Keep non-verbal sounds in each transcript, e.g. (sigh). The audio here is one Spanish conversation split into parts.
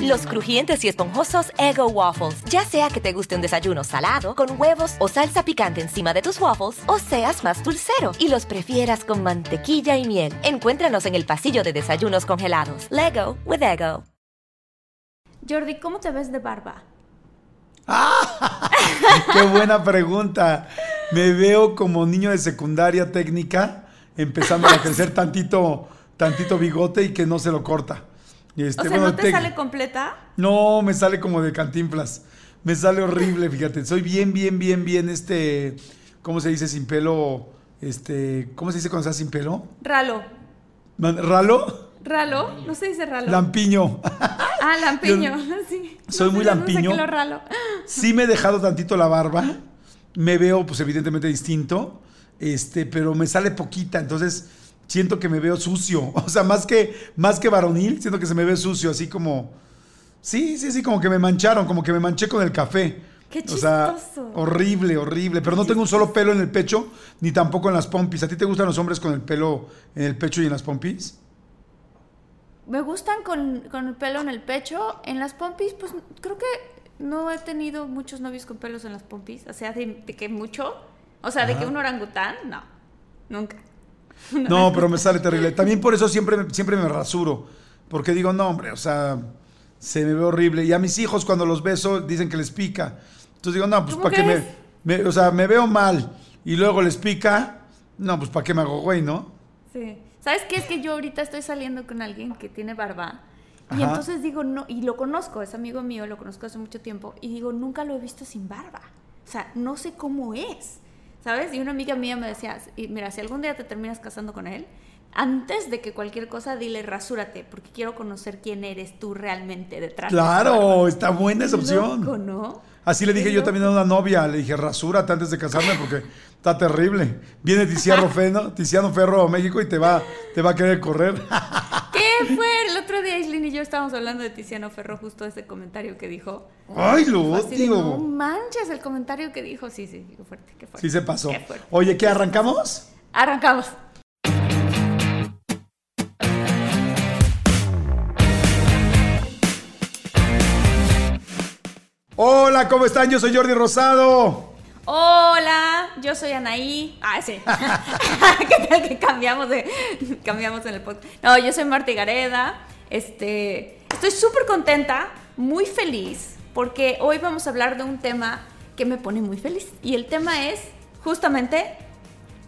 Los crujientes y esponjosos Ego Waffles. Ya sea que te guste un desayuno salado, con huevos o salsa picante encima de tus waffles, o seas más dulcero y los prefieras con mantequilla y miel. Encuéntranos en el pasillo de desayunos congelados. Lego with Ego. Jordi, ¿cómo te ves de barba? (laughs) Qué buena pregunta. Me veo como niño de secundaria técnica, empezando a crecer tantito, tantito bigote y que no se lo corta. Este, o sea, ¿no te sale completa? No, me sale como de cantinflas. Me sale horrible, fíjate. Soy bien, bien, bien, bien, este, ¿cómo se dice sin pelo? Este, ¿cómo se dice cuando estás sin pelo? Ralo. ¿Ralo? Ralo, no se dice ralo. Lampiño. Ah, lampiño, (laughs) sí. Soy muy lampiño. Ralo. Sí me he dejado tantito la barba. Me veo, pues, evidentemente distinto. Este, pero me sale poquita, entonces siento que me veo sucio. (laughs) O sea, más que, más que varonil, siento que se me ve sucio, así como. Sí, sí, sí, como que me mancharon, como que me manché con el café. Qué chistoso. O sea, horrible, horrible. Pero no tengo un solo pelo en el pecho, ni tampoco en las pompis. ¿A ti te gustan los hombres con el pelo en el pecho y en las pompis? Me gustan con, el pelo en el pecho. En las pompis, pues creo que no he tenido muchos novios con pelos en las pompis. O sea, de, que mucho. O sea, de que un orangután, no. Nunca. (laughs) No, pero me sale terrible. También por eso siempre, siempre me rasuro. Porque digo, no, hombre, o sea, se me ve horrible. Y a mis hijos cuando los beso dicen que les pica. Entonces digo, no, pues para que me, O sea, me veo mal y luego les pica. No, pues para qué me hago güey, ¿no? Sí. ¿Sabes qué? Es que yo ahorita estoy saliendo con alguien que tiene barba. Y entonces digo, no, y lo conozco, es amigo mío, lo conozco hace mucho tiempo. Y digo, nunca lo he visto sin barba. O sea, no sé cómo es. ¿Sabes? Y una amiga mía me decía, mira, si algún día te terminas casando con él, antes de que cualquier cosa, dile rasúrate, porque quiero conocer quién eres tú realmente detrás. Claro, está buena esa opción. Loco, ¿no? Así le dije yo también a una novia, le dije, rasúrate antes de casarme porque está terrible. Viene Tiziano (laughs) Ferro, Tiziano Ferro a México y te va, te va a querer correr. (laughs) ¿Qué fue? El otro día Aislinn y yo estábamos hablando de Tiziano Ferro, justo ese comentario que dijo. ¡Ay, lo odio! No manches el comentario que dijo. Sí, sí, qué fuerte, qué fuerte. Sí se pasó. Oye, ¿qué arrancamos? Arrancamos. Hola, ¿cómo están? Yo soy Jordi Rosado. Hola, yo soy Anaí. Ah, sí. (laughs) (laughs) ¿Qué tal que cambiamos de cambiamos en el podcast? No, yo soy Marta Gareda. Este, estoy súper contenta, muy feliz, porque hoy vamos a hablar de un tema que me pone muy feliz. Y el tema es justamente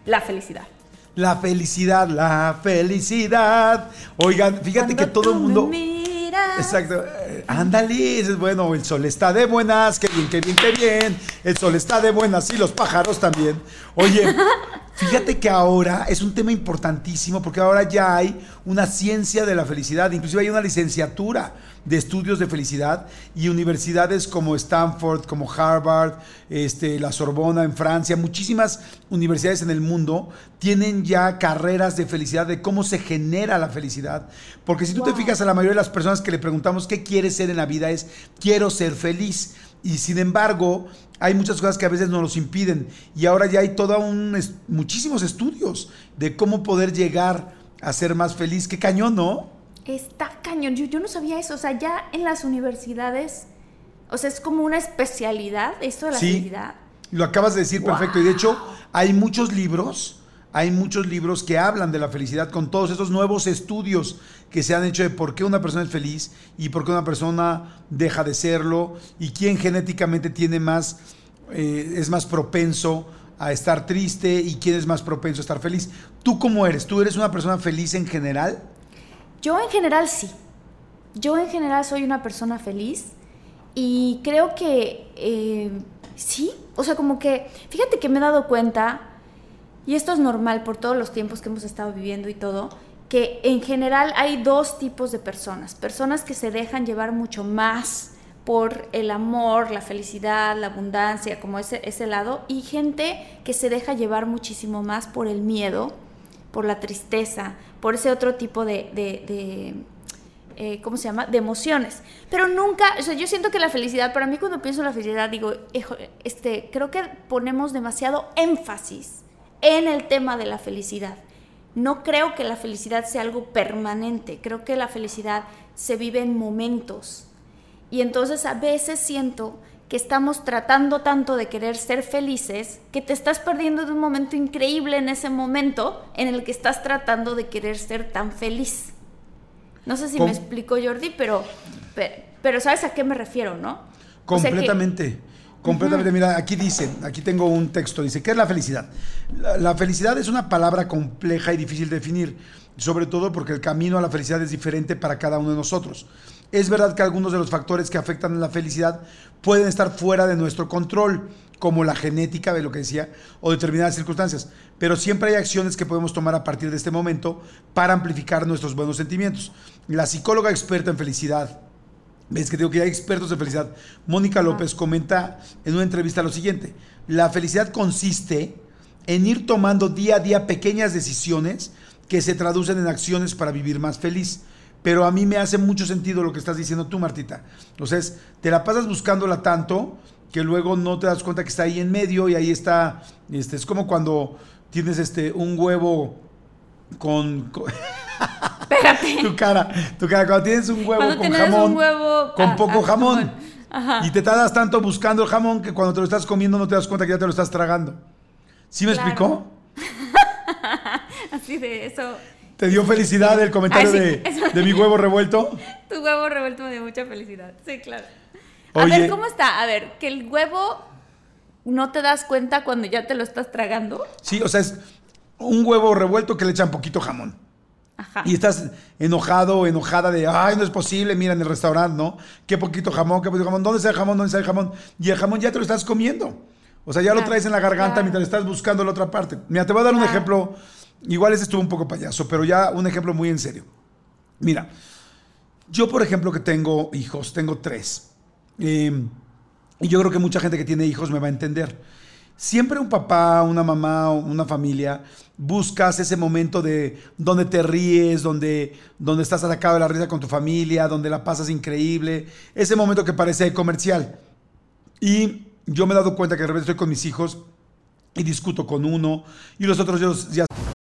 la felicidad. La felicidad, la felicidad. Oigan, fíjate que todo el mundo. Exacto. Eh, ándale, bueno, el sol está de buenas, qué bien, qué bien, qué bien. El sol está de buenas y los pájaros también. Oye, (laughs) fíjate que ahora es un tema importantísimo porque ahora ya hay una ciencia de la felicidad, inclusive hay una licenciatura de estudios de felicidad y universidades como Stanford, como Harvard, este, la Sorbona en Francia, muchísimas universidades en el mundo tienen ya carreras de felicidad, de cómo se genera la felicidad. Porque si tú te fijas a la mayoría de las personas que le preguntamos qué quieres ser en la vida es quiero ser feliz. Y sin embargo, hay muchas cosas que a veces nos los impiden. Y ahora ya hay toda un, muchísimos estudios de cómo poder llegar a ser más feliz. Qué cañón, ¿no? Está cañón. Yo, yo no sabía eso. O sea, ya en las universidades, o sea, es como una especialidad esto de la sí, Lo acabas de decir perfecto. Y de hecho, hay muchos libros, hay muchos libros que hablan de la felicidad con todos esos nuevos estudios que se han hecho de por qué una persona es feliz y por qué una persona deja de serlo y quién genéticamente tiene más, eh, es más propenso a estar triste y quién es más propenso a estar feliz. ¿Tú cómo eres? ¿Tú eres una persona feliz en general? Yo en general sí. Yo en general soy una persona feliz y creo que eh, sí, o sea, como que, fíjate que me he dado cuenta, y esto es normal por todos los tiempos que hemos estado viviendo y todo, que en general hay dos tipos de personas. Personas que se dejan llevar mucho más por el amor, la felicidad, la abundancia, como ese, ese lado, y gente que se deja llevar muchísimo más por el miedo, por la tristeza, por ese otro tipo de, de, eh, ¿cómo se llama? De emociones. Pero nunca, o sea, yo siento que la felicidad, para mí cuando pienso en la felicidad, digo, este, creo que ponemos demasiado énfasis en el tema de la felicidad. No creo que la felicidad sea algo permanente, creo que la felicidad se vive en momentos. Y entonces a veces siento que estamos tratando tanto de querer ser felices que te estás perdiendo de un momento increíble en ese momento en el que estás tratando de querer ser tan feliz. No sé si me explico, Jordi, pero, pero, ¿sabes a qué me refiero, no? Completamente. Completamente. Mira, aquí dice, aquí tengo un texto, dice, ¿qué es la felicidad? La, felicidad es una palabra compleja y difícil de definir, sobre todo porque el camino a la felicidad es diferente para cada uno de nosotros. Es verdad que algunos de los factores que afectan a la felicidad pueden estar fuera de nuestro control, como la genética, de lo que decía, o determinadas circunstancias. Pero siempre hay acciones que podemos tomar a partir de este momento para amplificar nuestros buenos sentimientos. La psicóloga experta en felicidad, ves que digo que hay expertos en felicidad, Mónica López comenta en una entrevista lo siguiente, la felicidad consiste en ir tomando día a día pequeñas decisiones que se traducen en acciones para vivir más feliz. Pero a mí me hace mucho sentido lo que estás diciendo tú, Martita. Entonces, te la pasas buscándola tanto que luego no te das cuenta que está ahí en medio y ahí está, este, es como cuando tienes este, un huevo con... (laughs) Espérate. tu cara, tu cara, cuando tienes un huevo con jamón, un huevo, con poco jamón, y te tardas tanto buscando el jamón que cuando te lo estás comiendo no te das cuenta que ya te lo estás tragando. ¿Sí me explicó? (laughs) Así de eso. ¿Te dio felicidad el comentario de, (laughs) de mi huevo revuelto? Tu huevo revuelto me dio mucha felicidad. Sí, claro. A ver, ¿cómo está? A ver, que el huevo no te das cuenta cuando ya te lo estás tragando. Sí, o sea, es un huevo revuelto que le echan poquito jamón. Ajá. Y estás enojado o enojada de, ay, no es posible, mira en el restaurante, ¿no? Qué poquito jamón, qué poquito jamón, ¿dónde está el jamón? ¿Dónde está el jamón? Y el jamón ya te lo estás comiendo. O sea, ya lo traes en la garganta mientras estás buscando la otra parte. Mira, te voy a dar un ejemplo, igual ese estuvo un poco payaso, pero ya un ejemplo muy en serio. Mira, yo por ejemplo que tengo hijos, tengo tres. Em, y yo creo que mucha gente que tiene hijos me va a entender. Siempre un papá, una mamá, una familia, buscas ese momento de donde te ríes, donde, donde estás atacado de la risa con tu familia, donde la pasas increíble, ese momento que parece comercial. Y yo me he dado cuenta que de repente estoy con mis hijos y discuto con uno y los otros ya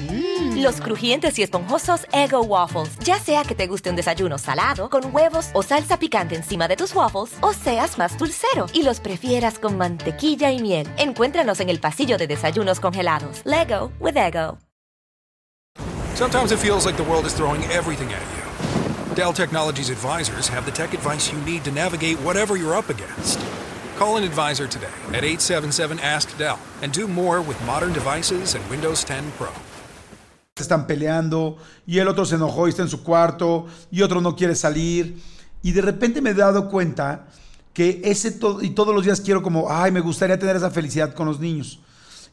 Mm. Los crujientes y esponjosos Ego Waffles. Ya sea que te guste un desayuno salado, con huevos o salsa picante encima de tus waffles, o seas más dulcero y los prefieras con mantequilla y miel. Encuéntranos en el pasillo de desayunos congelados. Lego with Ego. Sometimes it feels like the world is throwing everything at you. Dell Technologies advisors have the tech advice you need to navigate whatever you're up against. Call an advisor today at 877 Ask Dell and do more with modern devices and Windows 10 Pro. Están peleando y el otro se enojó y está en su cuarto y otro no quiere salir. Y de repente me he dado cuenta que ese todo, y todos los días quiero como, ay, me gustaría tener esa felicidad con los niños.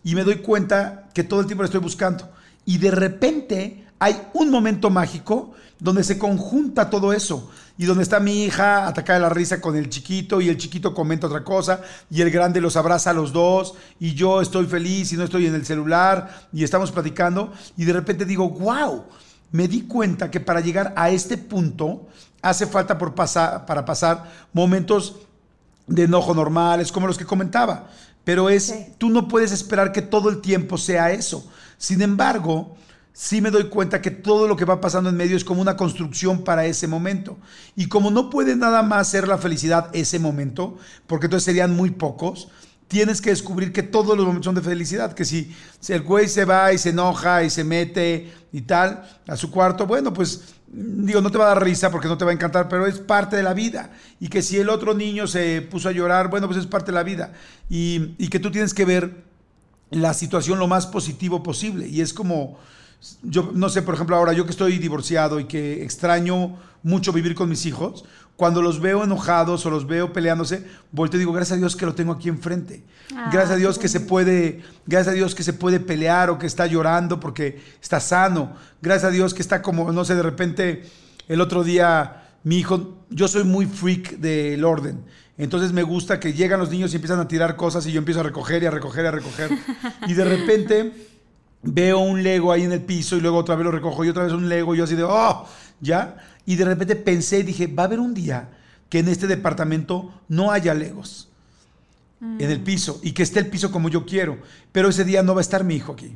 Y me doy cuenta que todo el tiempo lo estoy buscando. Y de repente hay un momento mágico donde se conjunta todo eso y donde está mi hija atacada de la risa con el chiquito y el chiquito comenta otra cosa y el grande los abraza a los dos y yo estoy feliz y no estoy en el celular y estamos platicando y de repente digo, wow, me di cuenta que para llegar a este punto hace falta por pasar, para pasar momentos de enojo normales, como los que comentaba. Pero es, tú no puedes esperar que todo el tiempo sea eso. Sin embargo, sí me doy cuenta que todo lo que va pasando en medio es como una construcción para ese momento. Y como no puede nada más ser la felicidad ese momento, porque entonces serían muy pocos, tienes que descubrir que todos los momentos son de felicidad, que si, el güey se va y se enoja y se mete y tal a su cuarto, bueno, pues digo, no te va a dar risa porque no te va a encantar, pero es parte de la vida. Y que si el otro niño se puso a llorar, bueno, pues es parte de la vida. Y, y que tú tienes que ver la situación lo más positivo posible. Y es como, yo no sé, por ejemplo, ahora yo que estoy divorciado y que extraño mucho vivir con mis hijos, cuando los veo enojados o los veo peleándose, volteo y digo, gracias a Dios que lo tengo aquí enfrente. Ah, gracias a Dios que se puede, gracias a Dios que se puede pelear o que está llorando porque está sano. Gracias a Dios que está como, no sé, de repente el otro día mi hijo, yo soy muy freak del orden. Entonces me gusta que llegan los niños y empiezan a tirar cosas y yo empiezo a recoger y a recoger y a recoger. (laughs) Y de repente veo un Lego ahí en el piso y luego otra vez lo recojo y otra vez un Lego y yo así de, oh, ya. Y de repente pensé y dije, va a haber un día que en este departamento no haya Legos en el piso y que esté el piso como yo quiero, pero ese día no va a estar mi hijo aquí.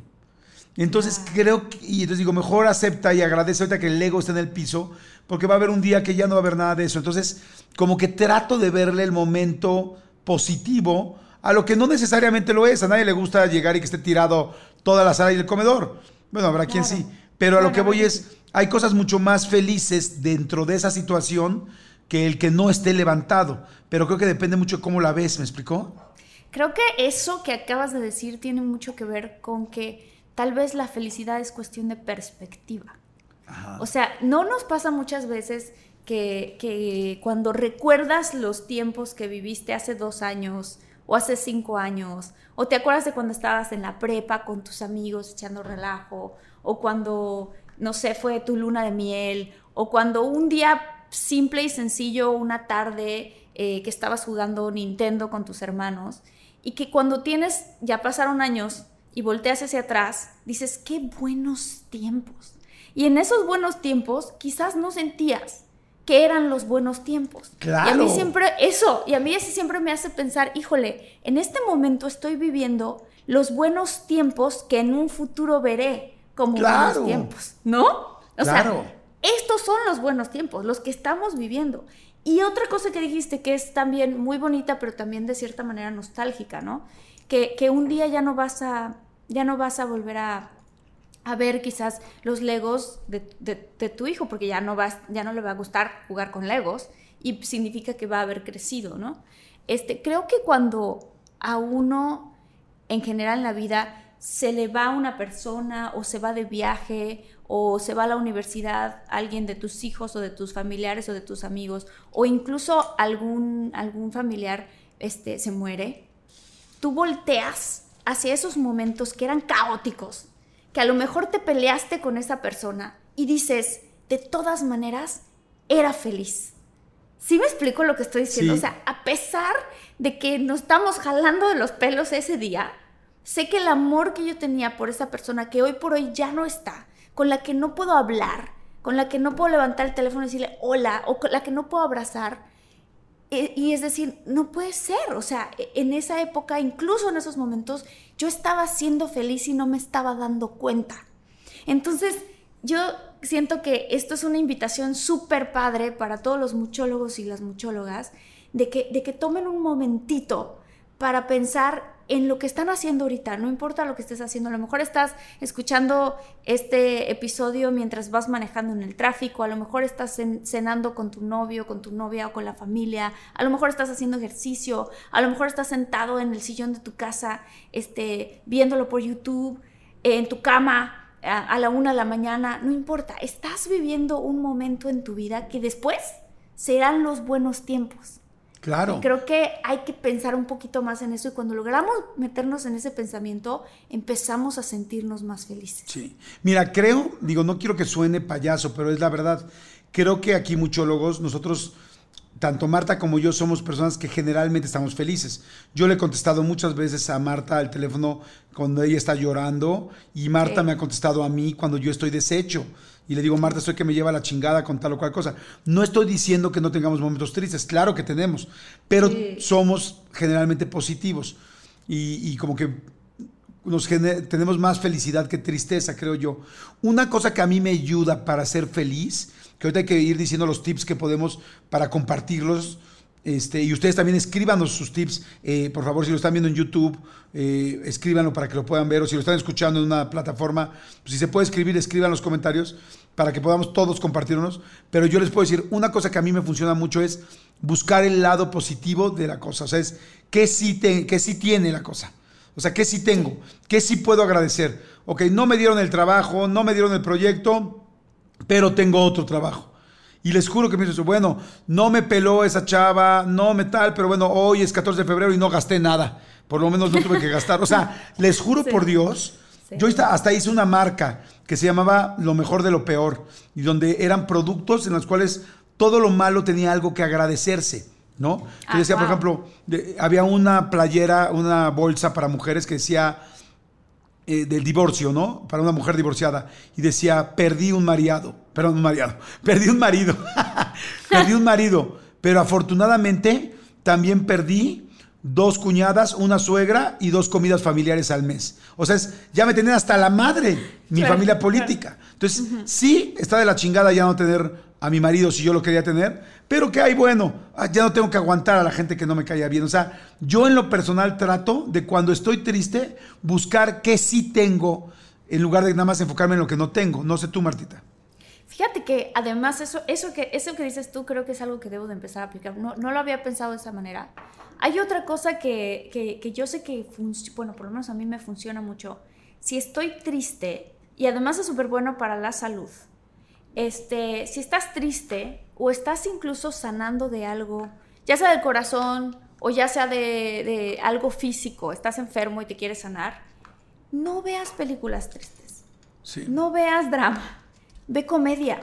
Entonces creo que, y entonces digo, mejor acepta y agradece ahorita que el Lego esté en el piso, porque va a haber un día que ya no va a haber nada de eso. Entonces, como que trato de verle el momento positivo a lo que no necesariamente lo es. A nadie le gusta llegar y que esté tirado toda la sala y el comedor. Bueno, habrá quien sí. Pero a lo que voy es, hay cosas mucho más felices dentro de esa situación que el que no esté levantado. Pero creo que depende mucho de cómo la ves, ¿me explicó? Creo que eso que acabas de decir tiene mucho que ver con que tal vez la felicidad es cuestión de perspectiva. O sea, no nos pasa muchas veces que, que, cuando recuerdas los tiempos que viviste hace dos años o hace cinco años, o te acuerdas de cuando estabas en la prepa con tus amigos echando relajo, o cuando no sé, fue tu luna de miel, o cuando un día simple y sencillo, una tarde eh, que estabas jugando Nintendo con tus hermanos, y que cuando tienes, ya pasaron años, y volteas hacia atrás, dices, qué buenos tiempos. Y en esos buenos tiempos quizás no sentías que eran los buenos tiempos. Claro. Y a mí siempre, eso, y a mí eso siempre me hace pensar, híjole, en este momento estoy viviendo los buenos tiempos que en un futuro veré como buenos tiempos, ¿no? O sea, estos son los buenos tiempos, los que estamos viviendo. Y otra cosa que dijiste que es también muy bonita, pero también de cierta manera nostálgica, ¿no? Que, que un día ya no vas a, ya no vas a volver a, a ver quizás los legos de, de, tu hijo, porque ya no, ya no le va a gustar jugar con legos y significa que va a haber crecido, ¿no? Este, creo que cuando a uno en general en la vida se le va una persona o se va de viaje o se va a la universidad alguien de tus hijos o de tus familiares o de tus amigos o incluso algún, algún familiar este, se muere, tú volteas hacia esos momentos que eran caóticos, que a lo mejor te peleaste con esa persona y dices, de todas maneras, era feliz. ¿Sí me explico lo que estoy diciendo? O sea, a pesar de que nos estamos jalando de los pelos ese día, Sé que el amor que yo tenía por esa persona que hoy por hoy ya no está, con la que no puedo hablar, con la que no puedo levantar el teléfono y decirle hola, o con la que no puedo abrazar, y es decir, no puede ser, o sea, e, en esa época, incluso en esos momentos, yo estaba siendo feliz y no me estaba dando cuenta. Entonces, yo siento que esto es una invitación súper padre para todos los muchólogos y las muchólogas, de que, de que tomen un momentito para pensar en lo que están haciendo ahorita, no importa lo que estés haciendo, a lo mejor estás escuchando este episodio mientras vas manejando en el tráfico, a lo mejor estás cenando con tu novio, con tu novia o con la familia, a lo mejor estás haciendo ejercicio, a lo mejor estás sentado en el sillón de tu casa, este, viéndolo por YouTube, en tu cama a, la una de la mañana, no importa, estás viviendo un momento en tu vida que después serán los buenos tiempos. Claro. creo que hay que pensar un poquito más en eso y cuando logramos meternos en ese pensamiento, empezamos a sentirnos más felices. Sí. Mira, creo, digo, no quiero que suene payaso, pero es la verdad. Creo que aquí muchólogos, nosotros, tanto Marta como yo, somos personas que generalmente estamos felices. Yo le he contestado muchas veces a Marta al teléfono cuando ella está llorando y Marta me ha contestado a mí cuando yo estoy deshecho. Y le digo, Marta, estoy que me lleva la chingada con tal o cual cosa. No estoy diciendo que no tengamos momentos tristes, claro que tenemos, pero somos generalmente positivos y, como que nos tenemos más felicidad que tristeza, creo yo. Una cosa que a mí me ayuda para ser feliz, que ahorita hay que ir diciendo los tips que podemos para compartirlos, este, y ustedes también escríbanos sus tips, eh, por favor, si lo están viendo en YouTube, eh, escríbanlo para que lo puedan ver, o si lo están escuchando en una plataforma, pues si se puede escribir, escriban los comentarios para que podamos todos compartirnos. Pero yo les puedo decir, una cosa que a mí me funciona mucho es buscar el lado positivo de la cosa, o sea, es qué sí, qué sí tiene la cosa. O sea, ¿qué sí tengo? ¿Qué sí puedo agradecer? Ok, no me dieron el trabajo, no me dieron el proyecto, pero tengo otro trabajo. Y les juro que me dice, bueno, no me peló esa chava, no me tal, pero bueno, hoy es 14 de febrero y no gasté nada. Por lo menos no tuve que gastar. O sea, (laughs) les juro por Dios, yo hasta hice una marca que se llamaba Lo mejor de lo peor, y donde eran productos en los cuales todo lo malo tenía algo que agradecerse. ¿No? Yo decía, por ah, ejemplo, había una playera, una bolsa para mujeres que decía eh, del divorcio, ¿no? Para una mujer divorciada. Y decía, perdí un marido. Perdón, un marido. (laughs) Perdí un marido. (laughs) perdí un marido. Pero afortunadamente también perdí dos cuñadas, una suegra y dos comidas familiares al mes. O sea, ya me tenían hasta la madre, mi familia política. Entonces, sí, está de la chingada ya no tener a mi marido si yo lo quería tener, pero que hay bueno, ah, ya no tengo que aguantar a la gente que no me caía bien. O sea, yo en lo personal trato de cuando estoy triste buscar qué sí tengo en lugar de nada más enfocarme en lo que no tengo. No sé tú, Martita. Fíjate que además eso, eso, que, eso que dices tú creo que es algo que debo de empezar a aplicar. No, no lo había pensado de esa manera. Hay otra cosa que, que, que yo sé que, bueno, por lo menos a mí me funciona mucho. Si estoy triste, y además es súper bueno para la salud, este, si estás triste o estás incluso sanando de algo, ya sea del corazón o ya sea de, algo físico, estás enfermo y te quieres sanar, no veas películas tristes. No veas drama. Ve comedia.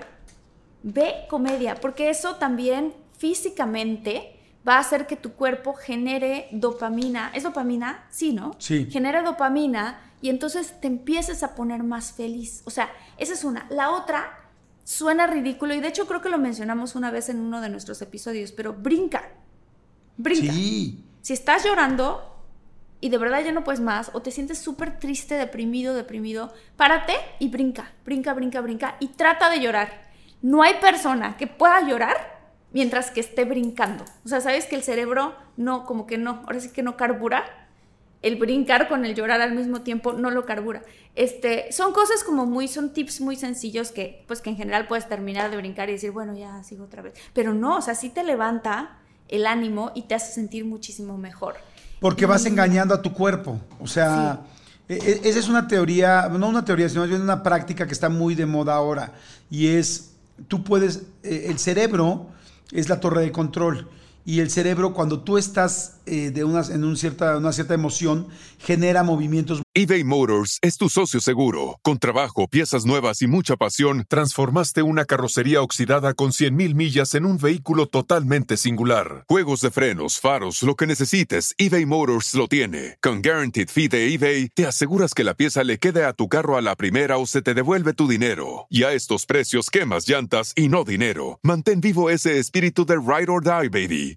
Ve comedia, porque eso también físicamente va a hacer que tu cuerpo genere dopamina. ¿Es dopamina? Sí, ¿no? Sí. Genera dopamina y entonces te empieces a poner más feliz. O sea, esa es una. La otra suena ridículo y de hecho creo que lo mencionamos una vez en uno de nuestros episodios, pero brinca. Brinca. Sí. Si estás llorando y de verdad ya no puedes más o te sientes súper triste, deprimido, deprimido, párate y brinca, brinca, brinca, brinca y trata de llorar. No hay persona que pueda llorar mientras que esté brincando. O sea, sabes que el cerebro no, como que no, ahora sí que no carbura el brincar con el llorar al mismo tiempo no lo carbura. Este, son cosas como muy, son tips muy sencillos que, pues que en general puedes terminar de brincar y decir, bueno, ya sigo otra vez. Pero no, o sea, sí te levanta el ánimo y te hace sentir muchísimo mejor. Porque vas engañando a tu cuerpo. O sea, e, e, esa es una teoría, no una teoría, sino una práctica que está muy de moda ahora. Y es, tú puedes, e, el cerebro es la torre de control y el cerebro cuando tú estás eh, de unas, en un cierta, una cierta emoción genera movimientos eBay Motors es tu socio seguro. Con trabajo, piezas nuevas y mucha pasión, transformaste una carrocería oxidada con 100.000 millas en un vehículo totalmente singular. Juegos de frenos, faros, lo que necesites, eBay Motors lo tiene. Con Guaranteed Fee de eBay, te aseguras que la pieza le quede a tu carro a la primera o se te devuelve tu dinero. Y a estos precios, quemas llantas y no dinero. Mantén vivo ese espíritu de Ride or Die, baby,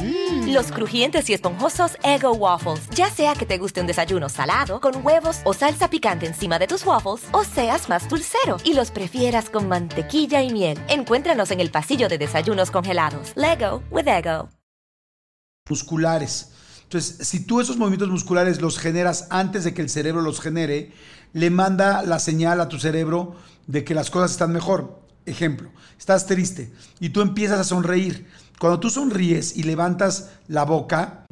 Mm. Los crujientes y esponjosos Ego Waffles. Ya sea que te guste un desayuno salado, con huevos o salsa picante encima de tus waffles, o seas más dulcero y los prefieras con mantequilla y miel. Encuéntranos en el pasillo de desayunos congelados. Lego with Ego. Musculares. Entonces, si tú esos movimientos musculares los generas antes de que el cerebro los genere, le manda la señal a tu cerebro de que las cosas están mejor. Ejemplo, estás triste y tú empiezas a sonreír. Cuando tú sonríes y levantas la boca.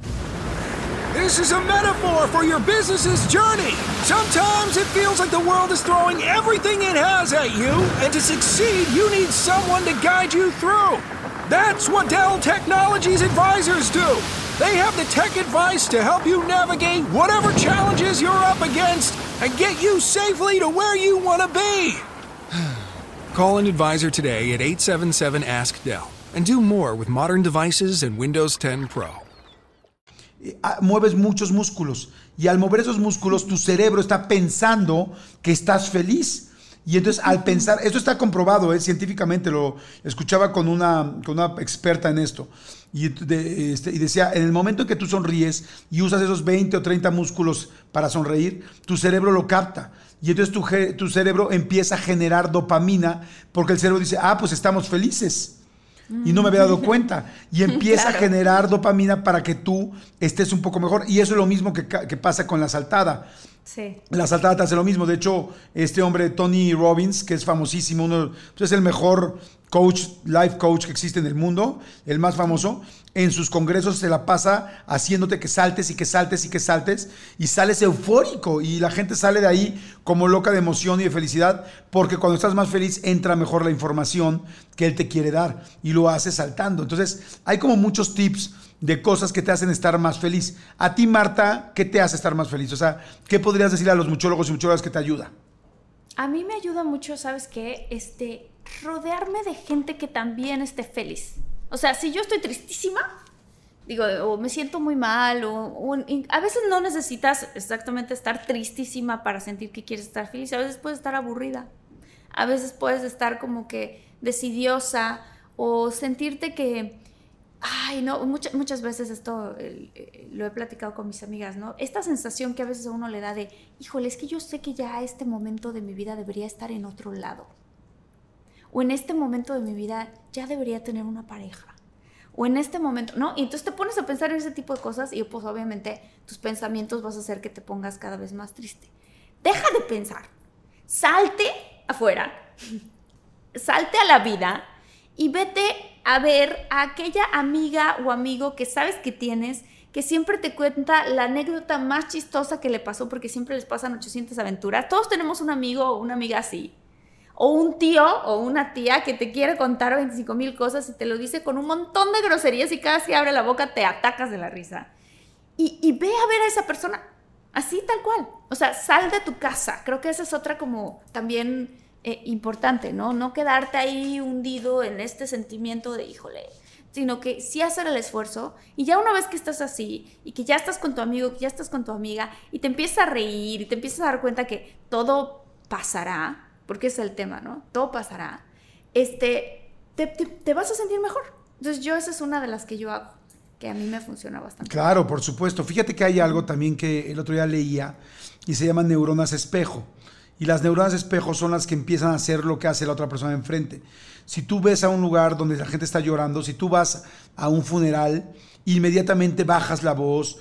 This is a metaphor for your business's journey. Sometimes it feels like the world is throwing everything it has at you, and to succeed, you need someone to guide you through. That's what Dell Technologies advisors do. They have the tech advice to help you navigate whatever challenges you're up against and get you safely to where you want to be. (sighs) Call an advisor today at 877 Ask Dell and do more with modern devices and Windows 10 Pro. Ah, mueves muchos músculos y al mover esos músculos tu cerebro está pensando que estás feliz. Y entonces al pensar, esto está comprobado ¿eh? científicamente, lo escuchaba con una, con una experta en esto, y, este, y, decía, en el momento en que tú sonríes y usas esos 20 o 30 músculos para sonreír, tu cerebro lo capta. Y entonces tu, tu cerebro empieza a generar dopamina porque el cerebro dice, ah, pues estamos felices y no me había dado cuenta. Y (laughs) empieza a generar dopamina para que tú estés un poco mejor. Y eso es lo mismo que, que pasa con la saltada. La saltada te hace lo mismo. De hecho, este hombre, Tony Robbins, que es famosísimo, uno, pues es el mejor coach, life coach que existe en el mundo, el más famoso, en sus congresos se la pasa haciéndote que saltes y que saltes y que saltes y sales eufórico y la gente sale de ahí como loca de emoción y de felicidad porque cuando estás más feliz entra mejor la información que él te quiere dar y lo hace saltando. Entonces, hay como muchos tips de cosas que te hacen estar más feliz. A ti, Marta, ¿qué te hace estar más feliz? O sea, ¿qué podrías decir a los muchólogos y muchólogas que te ayuda? A mí me ayuda mucho, ¿sabes qué? Este, rodearme de gente que también esté feliz. O sea, si yo estoy tristísima, digo, o me siento muy mal, o, a veces no necesitas exactamente estar tristísima para sentir que quieres estar feliz, a veces puedes estar aburrida, a veces puedes estar como que decidiosa o sentirte que Ay, no, muchas, muchas veces esto lo he platicado con mis amigas, ¿no? Esta sensación que a veces a uno le da de, híjole, es que yo sé que ya este momento de mi vida debería estar en otro lado. O en este momento de mi vida ya debería tener una pareja. O en este momento, ¿no? Y entonces te pones a pensar en ese tipo de cosas y pues obviamente tus pensamientos vas a hacer que te pongas cada vez más triste. Deja de pensar. Salte afuera. (laughs) Salte a la vida y vete a ver a aquella amiga o amigo que sabes que tienes, que siempre te cuenta la anécdota más chistosa que le pasó, porque siempre les pasan 800 aventuras. Todos tenemos un amigo o una amiga así. O un tío o una tía que te quiere contar 25 mil cosas y te lo dice con un montón de groserías y cada que abre la boca te atacas de la risa. Y, y ve a ver a esa persona así tal cual. O sea, sal de tu casa. Creo que esa es otra como también eh, importante, ¿no? No quedarte ahí hundido en este sentimiento de, híjole, sino que sí hacer el esfuerzo y ya una vez que estás así y que ya estás con tu amigo, que ya estás con tu amiga y te empiezas a reír y te empiezas a dar cuenta que todo pasará, porque es el tema, ¿no? Todo pasará, este, te, vas a sentir mejor. Entonces yo esa es una de las que yo hago que a mí me funciona bastante. Claro, por supuesto. Fíjate que hay algo también que el otro día leía y se llama neuronas espejo. Y las neuronas espejo son las que empiezan a hacer lo que hace la otra persona enfrente. Si tú ves a un lugar donde la gente está llorando, si tú vas a un funeral, inmediatamente bajas la voz,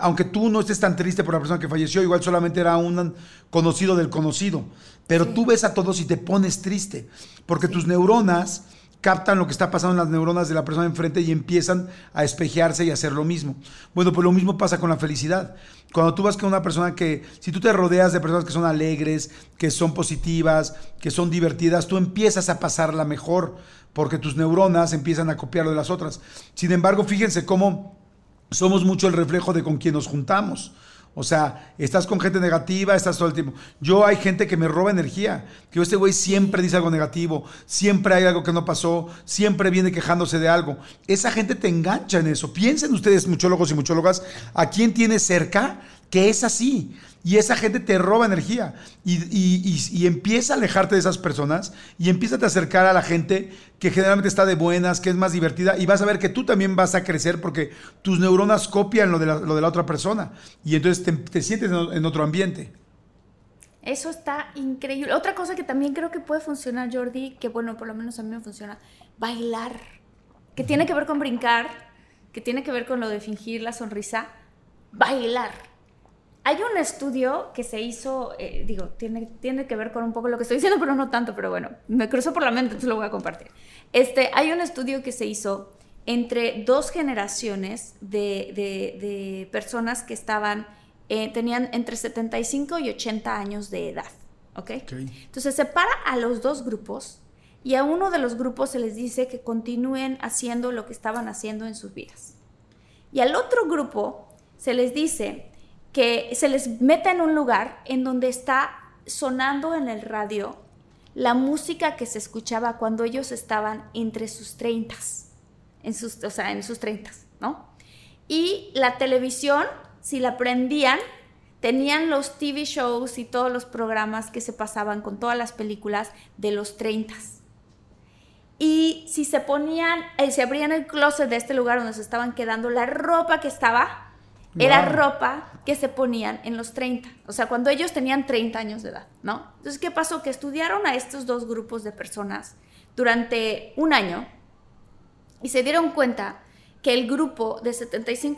aunque tú no estés tan triste por la persona que falleció, igual solamente era un conocido del conocido, pero tú ves a todos y te pones triste, porque tus neuronas captan lo que está pasando en las neuronas de la persona enfrente y empiezan a espejearse y a hacer lo mismo. Bueno, pues lo mismo pasa con la felicidad. Cuando tú vas con una persona que, si tú te rodeas de personas que son alegres, que son positivas, que son divertidas, tú empiezas a pasarla mejor porque tus neuronas empiezan a copiar lo de las otras. Sin embargo, fíjense cómo somos mucho el reflejo de con quien nos juntamos. O sea, estás con gente negativa, estás todo el tiempo. Yo hay gente que me roba energía. Que este güey siempre dice algo negativo, siempre hay algo que no pasó, siempre viene quejándose de algo. Esa gente te engancha en eso. Piensen ustedes, muchólogos y muchólogas, a quién tienes cerca que es así. Y esa gente te roba energía. Y, empieza a alejarte de esas personas y empieza a acercar a la gente que generalmente está de buenas, que es más divertida. Y vas a ver que tú también vas a crecer porque tus neuronas copian lo de la, lo de la otra persona. Y entonces te, sientes en otro ambiente. Eso está increíble. Otra cosa que también creo que puede funcionar, Jordi, que bueno, por lo menos a mí me funciona, bailar. Que tiene que ver con brincar, que tiene que ver con lo de fingir la sonrisa. Bailar hay un estudio que se hizo, eh, digo, tiene, tiene que ver con un poco lo que estoy diciendo, (laughs) pero no tanto, pero bueno, me cruzó por la mente, entonces lo voy a compartir. Este, hay un estudio que se hizo entre dos generaciones de, de, personas que estaban, eh, tenían entre 75 y 80 años de edad, ¿ok? Entonces separa a los dos grupos y a uno de los grupos se les dice que continúen haciendo lo que estaban haciendo en sus vidas Y al otro grupo se les dice que se les meta en un lugar en donde está sonando en el radio la música que se escuchaba cuando ellos estaban entre sus treintas, en sus, o sea, en sus treintas, ¿no? Y la televisión, si la prendían, tenían los TV shows y todos los programas que se pasaban con todas las películas de los 30. Y si se ponían, eh, se abrían el closet de este lugar donde se estaban quedando, la ropa que estaba era ropa que se ponían en los 30, o sea, cuando ellos tenían 30 años de edad, ¿no? Entonces, ¿qué pasó? Que estudiaron a estos dos grupos de personas durante un año y se dieron cuenta que el grupo de 75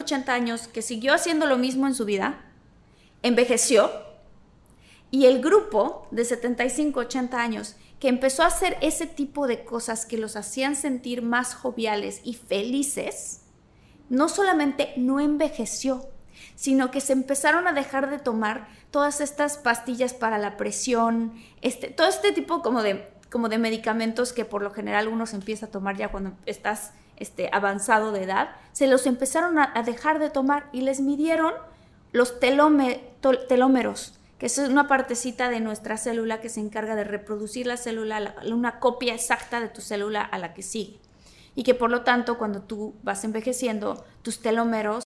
80 años que siguió haciendo lo mismo en su vida, envejeció, y el grupo de 75, 80 años que empezó a hacer ese tipo de cosas que los hacían sentir más joviales y felices, no solamente no envejeció, sino que se empezaron a dejar de tomar todas estas pastillas para la presión, este, todo este tipo como de, como de medicamentos que por lo general uno se empieza a tomar ya cuando estás este, avanzado de edad, se los empezaron a, dejar de tomar y les midieron los telómeros, que es una partecita de nuestra célula que se encarga de reproducir la célula, una copia exacta de tu célula a la que sigue. Y que por lo tanto, cuando tú vas envejeciendo, tus telómeros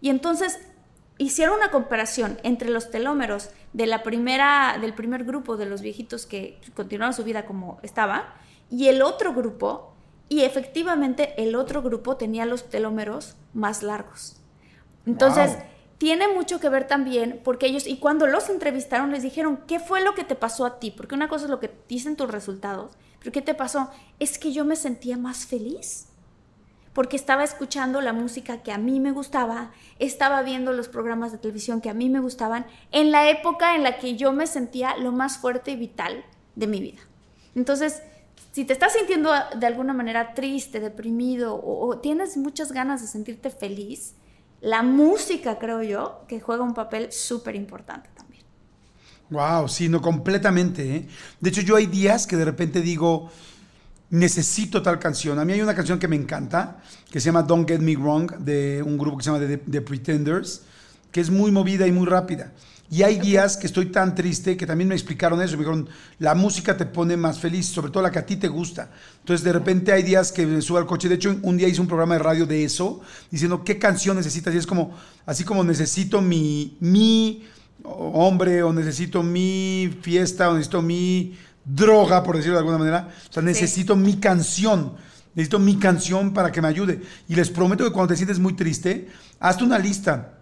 Y entonces hicieron una comparación entre los telómeros de la primera, del primer grupo de los viejitos que continuaron su vida como estaba y el otro grupo, y efectivamente el otro grupo tenía los telómeros más largos. Entonces, tiene mucho que ver también porque ellos, y cuando los entrevistaron, les dijeron, ¿qué fue lo que te pasó a ti? Porque una cosa es lo que dicen tus resultados, pero ¿qué te pasó? Es que yo me sentía más feliz porque estaba escuchando la música que a mí me gustaba, estaba viendo los programas de televisión que a mí me gustaban, en la época en la que yo me sentía lo más fuerte y vital de mi vida. Entonces, si te estás sintiendo de alguna manera triste, deprimido o, tienes muchas ganas de sentirte feliz, la música, creo yo, que juega un papel súper importante también. Wow, sí, no, completamente. ¿eh? De hecho, yo hay días que de repente digo, necesito tal canción. A mí hay una canción que me encanta, que se llama Don't Get Me Wrong, de un grupo que se llama The, Pretenders, que es muy movida y muy rápida. Y hay días que estoy tan triste que también me explicaron eso. Me dijeron, la música te pone más feliz, sobre todo la que a ti te gusta. Entonces, de repente hay días que me subo al coche. De hecho, un día hice un programa de radio de eso, diciendo qué canción necesitas. Y es como, así como necesito mi, mi hombre, o necesito mi fiesta, o necesito mi droga, por decirlo de alguna manera. O sea, necesito mi canción. Necesito mi canción para que me ayude. Y les prometo que cuando te sientes muy triste, hazte una lista.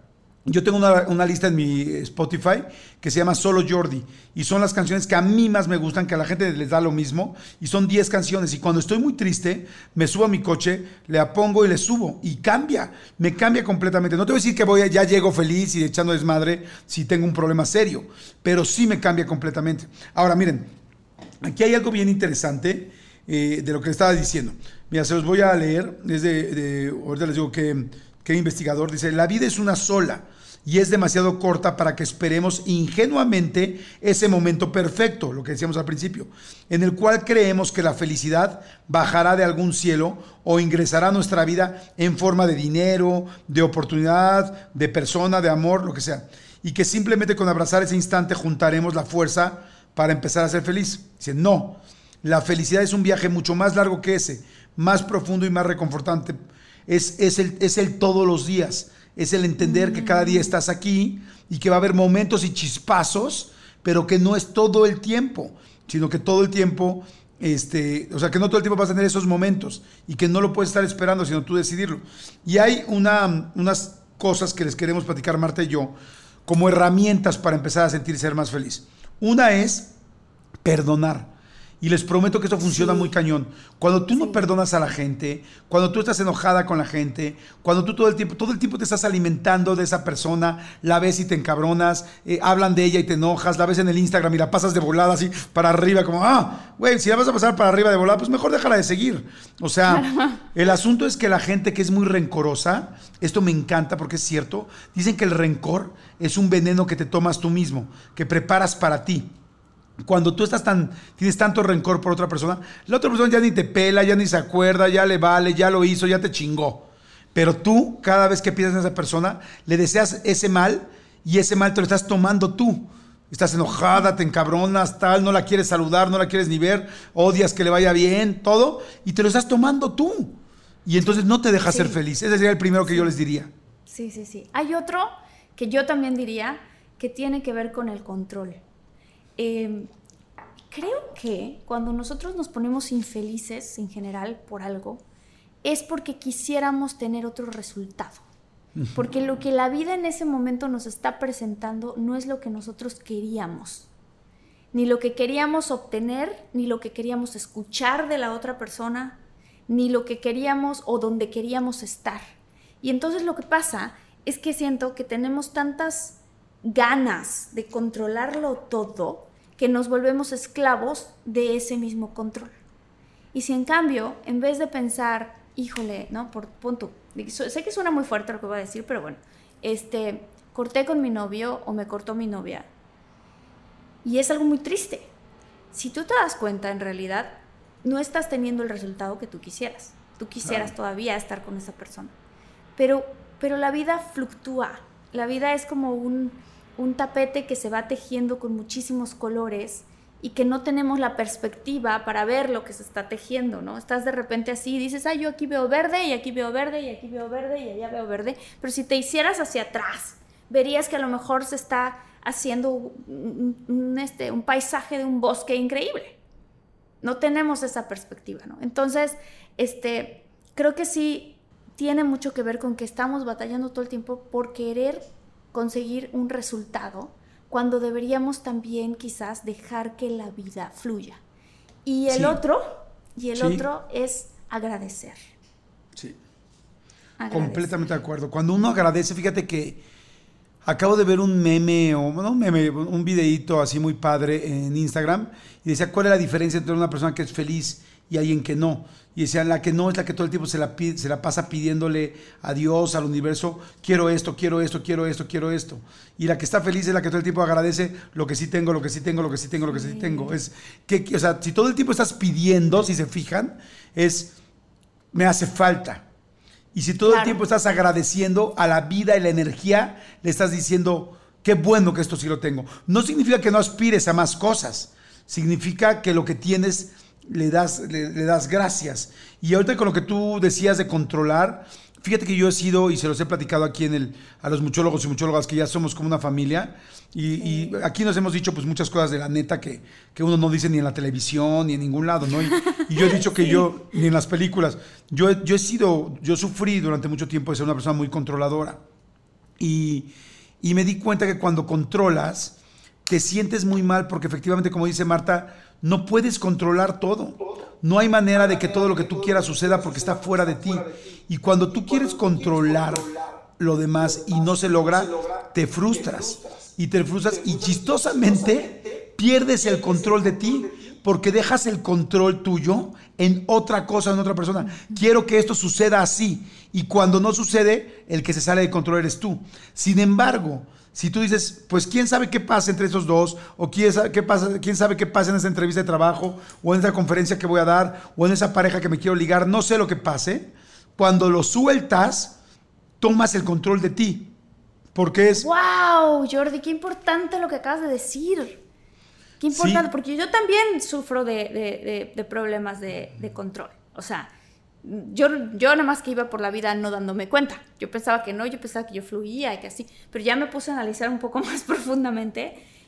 Yo tengo una, lista en mi Spotify que se llama Solo Jordi. Y son las canciones que a mí más me gustan, que a la gente les da lo mismo. Y son 10 canciones. Y cuando estoy muy triste, me subo a mi coche, le pongo y le subo. Y cambia. Me cambia completamente. No te voy a decir que voy, ya llego feliz y echando desmadre si tengo un problema serio. Pero sí me cambia completamente. Ahora, miren, Aquí hay algo bien interesante eh, de lo que estaba diciendo. Mira, se los voy a leer. Es de, ahorita les digo que, que investigador dice, la vida es una sola y es demasiado corta para que esperemos ingenuamente ese momento perfecto, lo que decíamos al principio, en el cual creemos que la felicidad bajará de algún cielo o ingresará a nuestra vida en forma de dinero, de oportunidad, de persona, de amor, lo que sea, y que simplemente con abrazar ese instante juntaremos la fuerza para empezar a ser feliz. Dice, no, la felicidad es un viaje mucho más largo que ese, más profundo y más reconfortante. Es, es, el, es el todos los días es el entender que cada día estás aquí y que va a haber momentos y chispazos, pero que no es todo el tiempo, sino que todo el tiempo, este, o sea, que no todo el tiempo vas a tener esos momentos y que no lo puedes estar esperando, sino tú decidirlo. Y hay una, unas cosas que les queremos platicar Marta y yo como herramientas para empezar a sentir ser más feliz. Una es perdonar. Y les prometo que esto funciona muy cañón. Cuando tú no perdonas a la gente, cuando tú estás enojada con la gente, cuando tú todo el tiempo, todo el tiempo te estás alimentando de esa persona, la ves y te encabronas, eh, hablan de ella y te enojas, la ves en el Instagram y la pasas de volada así para arriba, como, ah, güey, si la vas a pasar para arriba de volada, pues mejor déjala de seguir. O sea, (laughs) el asunto es que la gente que es muy rencorosa, esto me encanta porque es cierto, dicen que el rencor es un veneno que te tomas tú mismo, que preparas para ti cuando tú estás tan, tienes tanto rencor por otra persona, la otra persona ya ni te pela, ya ni se acuerda, ya le vale, ya lo hizo, ya te chingó. Pero tú, cada vez que piensas en esa persona, le deseas ese mal y ese mal te lo estás tomando tú. Estás enojada, te encabronas, tal, no la quieres saludar, no la quieres ni ver, odias que le vaya bien, todo, y te lo estás tomando tú. Y entonces no te dejas ser feliz. Ese sería el primero que yo les diría. Sí, sí, sí. Hay otro que yo también diría que tiene que ver con el control. Em, creo que cuando nosotros nos ponemos infelices en general por algo, es porque quisiéramos tener otro resultado. Porque lo que la vida en ese momento nos está presentando no es lo que nosotros queríamos. Ni lo que queríamos obtener, ni lo que queríamos escuchar de la otra persona, ni lo que queríamos o donde queríamos estar. Y entonces lo que pasa es que siento que tenemos tantas ganas de controlarlo todo que nos volvemos esclavos de ese mismo control. Y si en cambio, en vez de pensar, híjole, ¿no? Por punto, sé que suena muy fuerte lo que voy a decir, pero bueno, este, corté con mi novio o me cortó mi novia. Y es algo muy triste. Si tú te das cuenta, en realidad, no estás teniendo el resultado que tú quisieras. Tú quisieras todavía estar con esa persona. Pero, pero la vida fluctúa. La vida es como un, un tapete que se va tejiendo con muchísimos colores y que no tenemos la perspectiva para ver lo que se está tejiendo, ¿no? Estás de repente así y dices, ay, yo aquí veo verde y aquí veo verde y aquí veo verde y allá veo verde, pero si te hicieras hacia atrás, verías que a lo mejor se está haciendo un, este, un paisaje de un bosque increíble. No tenemos esa perspectiva, ¿no? Entonces, este, creo que sí tiene mucho que ver con que estamos batallando todo el tiempo por querer conseguir un resultado cuando deberíamos también quizás dejar que la vida fluya. Y el otro, y el otro es agradecer. Sí. Completamente de acuerdo. Cuando uno agradece, fíjate que acabo de ver un meme o no un meme, un videito así muy padre en Instagram y decía cuál es la diferencia entre una persona que es feliz y alguien que no. Y decía, la que no es la que todo el tiempo se la, se la pasa pidiéndole a Dios, al universo, quiero esto, quiero esto, quiero esto, quiero esto. Y la que está feliz es la que todo el tiempo agradece lo que sí tengo, lo que sí tengo, lo que sí tengo, lo que sí tengo. Es que, o sea, si todo el tiempo estás pidiendo, si se fijan, es, me hace falta. Y si todo el tiempo estás agradeciendo a la vida y la energía, le estás diciendo, qué bueno que esto sí lo tengo. No significa que no aspires a más cosas, significa que lo que tienes le das, le, das gracias. Y ahorita con lo que tú decías de controlar, fíjate que yo he sido, y se los he platicado aquí en el, a los muchólogos y muchólogas, que ya somos como una familia, y, aquí nos hemos dicho pues muchas cosas de la neta que, que, uno no dice ni en la televisión, ni en ningún lado, ¿no? Y, yo he dicho (laughs) que yo, ni en las películas, yo, yo he sido, yo sufrí durante mucho tiempo de ser una persona muy controladora. Y, y me di cuenta que cuando controlas, te sientes muy mal porque efectivamente, como dice Marta, no puedes controlar todo. No hay manera de que todo lo que tú quieras suceda porque está fuera de ti. Y cuando tú quieres controlar lo demás y no se logra, te frustras. Y te frustras y chistosamente pierdes el control de ti porque dejas el control tuyo en otra cosa, en otra persona. Quiero que esto suceda así. Y cuando no sucede, el que se sale de control eres tú. Sin embargo, si tú dices, pues quién sabe qué pasa entre esos dos, o quién sabe qué pasa, quién sabe qué pasa en esa entrevista de trabajo, o en esa conferencia que voy a dar, o en esa pareja que me quiero ligar, no sé lo que pase. Cuando lo sueltas, tomas el control de ti. Porque es. ¡Wow! Jordi, qué importante lo que acabas de decir. Qué importante, porque yo también sufro de, problemas de, control. O sea, yo, yo nada más que iba por la vida no dándome cuenta. Yo pensaba que no, yo pensaba que yo fluía y que así. Pero ya me puse a analizar un poco (laughs) más profundamente.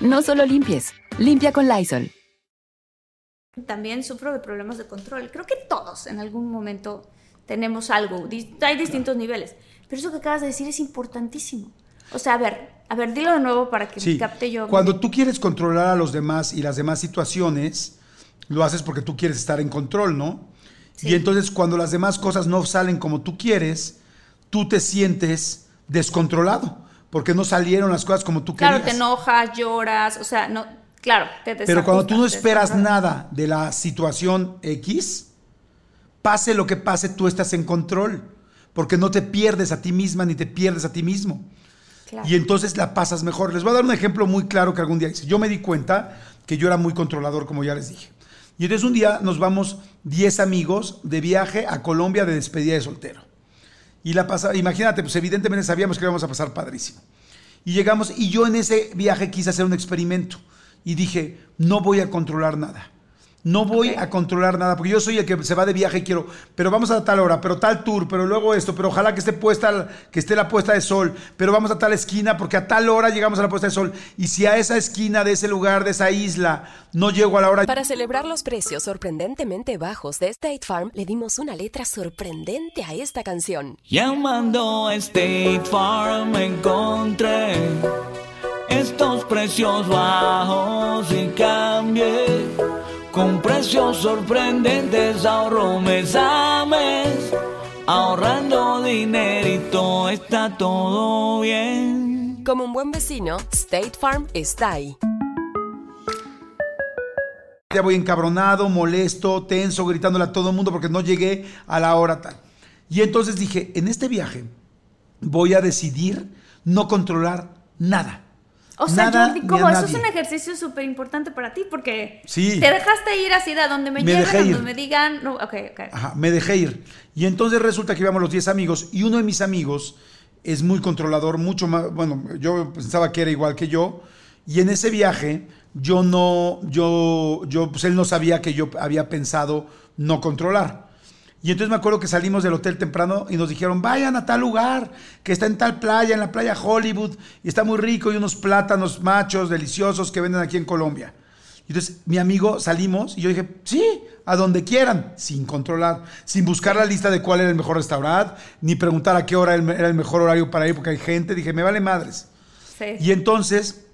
No solo limpies, limpia con Lysol también sufro de problemas de control. Creo que todos en algún momento tenemos algo. Hay distintos niveles. Pero eso que acabas de decir es importantísimo. O sea, a ver, a ver, dilo de nuevo para que capte yo. Cuando tú quieres controlar a los demás y las demás situaciones, lo haces porque tú quieres estar en control, ¿no? Y entonces cuando las demás cosas no salen como tú quieres, tú te sientes descontrolado, porque no salieron las cosas como tú querías. Claro, te enojas, lloras, o sea, no, Claro, Pero cuando tú no esperas nada de la situación X, pase lo que pase, tú estás en control, porque no te pierdes a ti misma ni te pierdes a ti mismo. Y entonces la pasas mejor. Les voy a dar un ejemplo muy claro que algún día hice. Yo me di cuenta que yo era muy controlador, como ya les dije. Y entonces un día nos vamos 10 amigos de viaje a Colombia de despedida de soltero. Y la pasa, imagínate, pues evidentemente sabíamos que íbamos a pasar padrísimo. Y llegamos, y yo en ese viaje quise hacer un experimento y dije, no voy a controlar nada. No voy a controlar nada, porque yo soy el que se va de viaje y quiero, pero vamos a tal hora, pero tal tour, pero luego esto, pero ojalá que esté puesta, que esté la puesta de sol, pero vamos a tal esquina, porque a tal hora llegamos a la puesta de sol. Y si a esa esquina de ese lugar, de esa isla, no llego a la hora. Para celebrar los precios sorprendentemente bajos de State Farm, le dimos una letra sorprendente a esta canción. Llamando a State Farm encontré estos precios bajos y cambie con precios sorprendentes ahorro mes a mes ahorrando dinerito está todo bien como un buen vecino State Farm está ahí ya voy encabronado, molesto, tenso, gritándole a todo el mundo porque no llegué a la hora tal. Y entonces dije, en este viaje voy a decidir no controlar nada. O sea, Jordi, ¿cómo? Eso es un ejercicio súper importante para ti porque te dejaste ir así de donde me, me donde me digan. No, okay, okay. Ajá, me dejé ir. Y entonces resulta que íbamos los 10 amigos y uno de mis amigos es muy controlador, mucho más. Bueno, yo pensaba que era igual que yo. Y en ese viaje, yo no. Yo, yo, pues él no sabía que yo había pensado no controlar. Y entonces me acuerdo que salimos del hotel temprano y nos dijeron, vayan a tal lugar, que está en tal playa, en la playa Hollywood, y está muy rico, y unos plátanos machos deliciosos que venden aquí en Colombia. Y entonces mi amigo salimos y yo dije, sí, a donde quieran, sin controlar, sin buscar la lista de cuál era el mejor restaurante, ni preguntar a qué hora era el mejor horario para ir, porque hay gente, dije, me vale madres. Y entonces,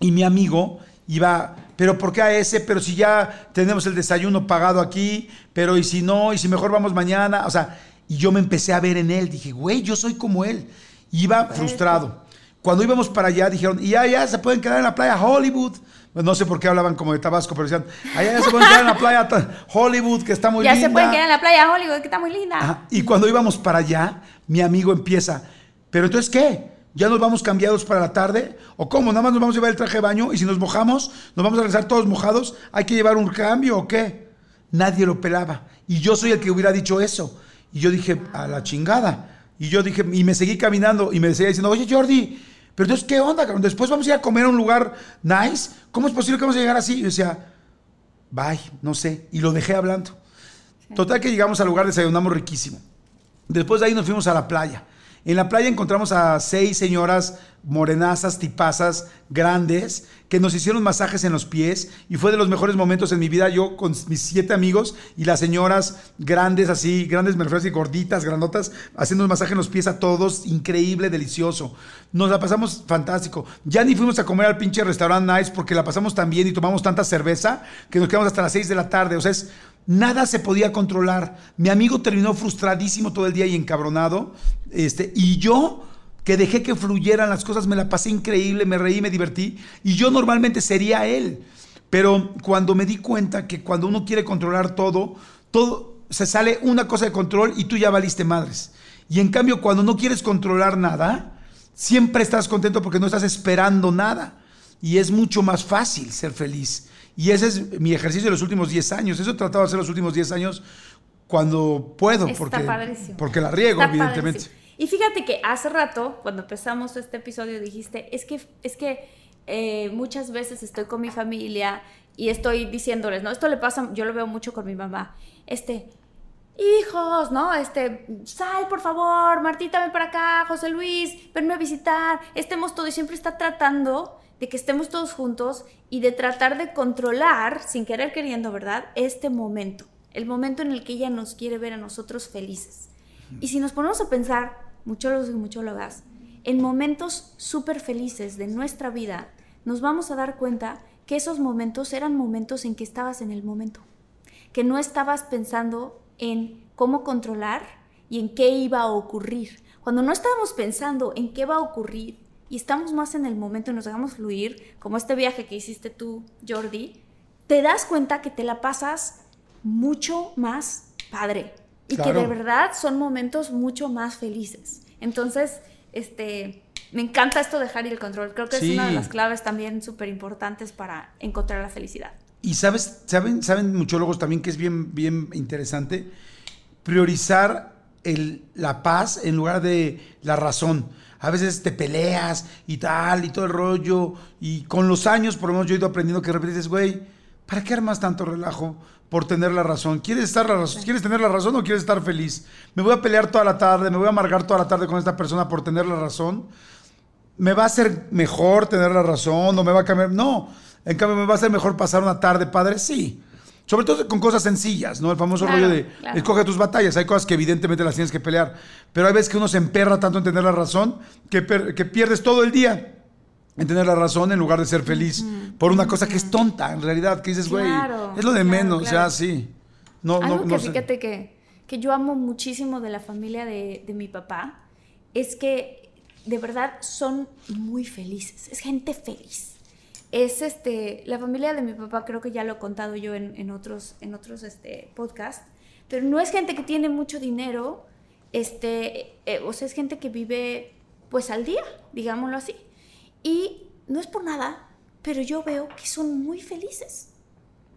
y mi amigo iba pero ¿por qué a ese? Pero si ya tenemos el desayuno pagado aquí, pero y si no, y si mejor vamos mañana, o sea, y yo me empecé a ver en él, dije, güey, yo soy como él. Iba frustrado. Cuando íbamos para allá, dijeron, y ya, ya, se pueden quedar en la playa Hollywood. Pues no sé por qué hablaban como de Tabasco, pero decían, allá ya se pueden quedar en la playa Hollywood, que está muy linda. Ya se pueden quedar en la playa Hollywood, que está muy linda. Y cuando íbamos para allá, mi amigo empieza, pero entonces, ¿qué? ¿Ya nos vamos cambiados para la tarde? ¿O cómo? ¿Nada más nos vamos a llevar el traje de baño y si nos mojamos, nos vamos a regresar todos mojados? ¿Hay que llevar un cambio o qué? Nadie lo pelaba. Y yo soy el que hubiera dicho eso. Y yo dije, a la chingada. Y yo dije, y me seguí caminando y me seguía diciendo, oye Jordi, pero entonces, ¿qué onda? Después vamos a ir a comer a un lugar nice. ¿Cómo es posible que vamos a llegar así? Y yo decía, bye, no sé. Y lo dejé hablando. Total que llegamos al lugar, desayunamos riquísimo. Después de ahí nos fuimos a la playa. En la playa encontramos a seis señoras morenazas, tipazas, grandes, que nos hicieron masajes en los pies y fue de los mejores momentos en mi vida. Yo con mis siete amigos y las señoras grandes, así, grandes, me refiero así, gorditas, grandotas, haciendo un masaje en los pies a todos, increíble, delicioso. Nos la pasamos fantástico. Ya ni fuimos a comer al pinche restaurante Nice porque la pasamos tan bien y tomamos tanta cerveza que nos quedamos hasta las seis de la tarde. O sea, es Nada se podía controlar. Mi amigo terminó frustradísimo todo el día y encabronado. Este, y yo, que dejé que fluyeran las cosas, me la pasé increíble, me reí, me divertí. Y yo normalmente sería él. Pero cuando me di cuenta que cuando uno quiere controlar todo, todo se sale una cosa de control y tú ya valiste madres. Y en cambio, cuando no quieres controlar nada, siempre estás contento porque no estás esperando nada. Y es mucho más fácil ser feliz. Y ese es mi ejercicio de los últimos 10 años. Eso he tratado de hacer los últimos 10 años cuando puedo, porque, porque la riego, evidentemente. Y fíjate que hace rato, cuando empezamos este episodio, dijiste, es que, es que eh, muchas veces estoy con mi familia y estoy diciéndoles, ¿no? Esto le pasa, yo lo veo mucho con mi mamá. Este, hijos, ¿no? Este, sal por favor, Martita, ven para acá, José Luis, venme a visitar, estemos todos y siempre está tratando de que estemos todos juntos y de tratar de controlar, sin querer queriendo, ¿verdad? Este momento, el momento en el que ella nos quiere ver a nosotros felices. Y si nos ponemos a pensar, muchólogos y muchólogas, en momentos súper felices de nuestra vida, nos vamos a dar cuenta que esos momentos eran momentos en que estabas en el momento, que no estabas pensando en cómo controlar y en qué iba a ocurrir. Cuando no estábamos pensando en qué va a ocurrir, y estamos más en el momento y nos dejamos fluir, como este viaje que hiciste tú, Jordi, te das cuenta que te la pasas mucho más padre y que de verdad son momentos mucho más felices. Entonces, este, me encanta esto de dejar ir el control. Creo que es una de las claves también súper importantes para encontrar la felicidad. Y sabes, saben, saben muchólogos también que es bien, bien interesante priorizar la paz en lugar de la razón a veces te peleas y tal, y todo el rollo, y con los años, por lo menos yo he ido aprendiendo que dices, güey, ¿para qué armas tanto relajo por tener la razón? ¿Quieres, estar la razón? ¿Quieres tener la razón o quieres estar feliz? ¿Me voy a pelear toda la tarde? ¿Me voy a amargar toda la tarde con esta persona por tener la razón? ¿Me va a ser mejor tener la razón o me va a cambiar? No, en cambio, ¿me va a ser mejor pasar una tarde padre? Sí. Sobre todo con cosas sencillas, ¿no? El famoso rollo de escoge tus batallas. Hay cosas que evidentemente las tienes que pelear, pero hay veces que uno se emperra tanto en tener la razón que, que pierdes todo el día en tener la razón en lugar de ser feliz por una cosa que es tonta, en realidad, que dices, güey, es lo de menos, o sea, sí. No, Algo que fíjate que, que yo amo muchísimo de la familia de, de mi papá es que de verdad son muy felices, es gente feliz es este, la familia de mi papá, creo que ya lo he contado yo en, otros, en otros este, podcasts, pero no es gente que tiene mucho dinero, este, eh, o sea, es gente que vive pues al día, digámoslo así. Y no es por nada, pero yo veo que son muy felices.